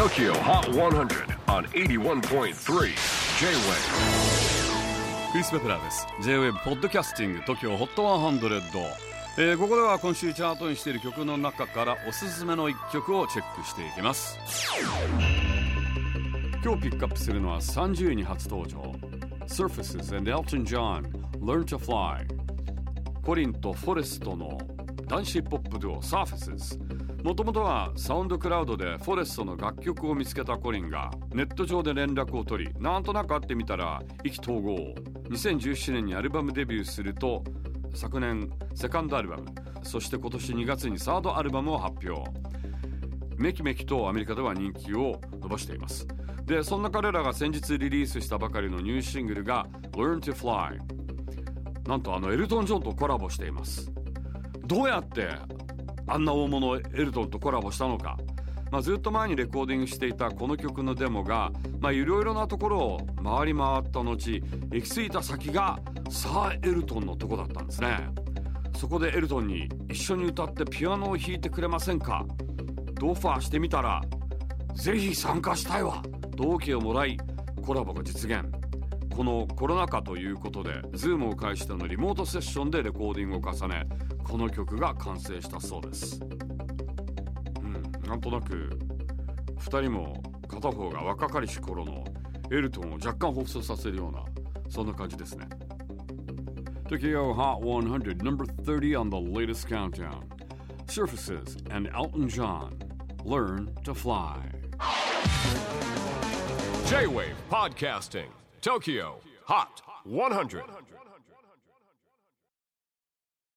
TOKYO HOT 100 on 81.3 J-WAVE クリス・ベプラーです。J-WAVE ポッドキャスティング TOKYO HOT 100、えー、ここでは今週チャートにしている曲の中からおすすめの一曲をチェックしていきます。今日ピックアップするのは30位に初登場。Surfaces and Elton John Learn to Fly コリンとフォレストの男子ポップデュオ Surfaces もともとはサウンドクラウドでフォレストの楽曲を見つけたコリンがネット上で連絡を取りなんとなく会ってみたら意気投合。2017年にアルバムデビューすると昨年セカンドアルバムそして今年2月にサードアルバムを発表。めきめきとアメリカでは人気を伸ばしています。でそんな彼らが先日リリースしたばかりのニューシングルが Learn to Fly なんとあのエルトン・ジョンとコラボしています。どうやってあんな大物エルトンとコラボしたのか、まあ、ずっと前にレコーディングしていたこの曲のデモがいろいろなところを回り回った後行き着いた先がサー・エルトンのとこだったんですね。そこでエルトンに一緒に歌ってピアノを弾いてくれませんか。ドファーしてみたらぜひ参加したいわ。と OK をもらいコラボが実現。このコロナ禍ということで Zoom を介してのリモートセッションでレコーディングを重ねこの曲が完成したそうです。うんなんとなく2人も片方が若かりし頃のエルトンを若干彷彿させるようなそんな感じですね。Tokyo Hot 100 number 30 on the latest countdown. Surfaces and Elton John Learn to Fly. J-Wave Podcasting. Tokyo Hot 100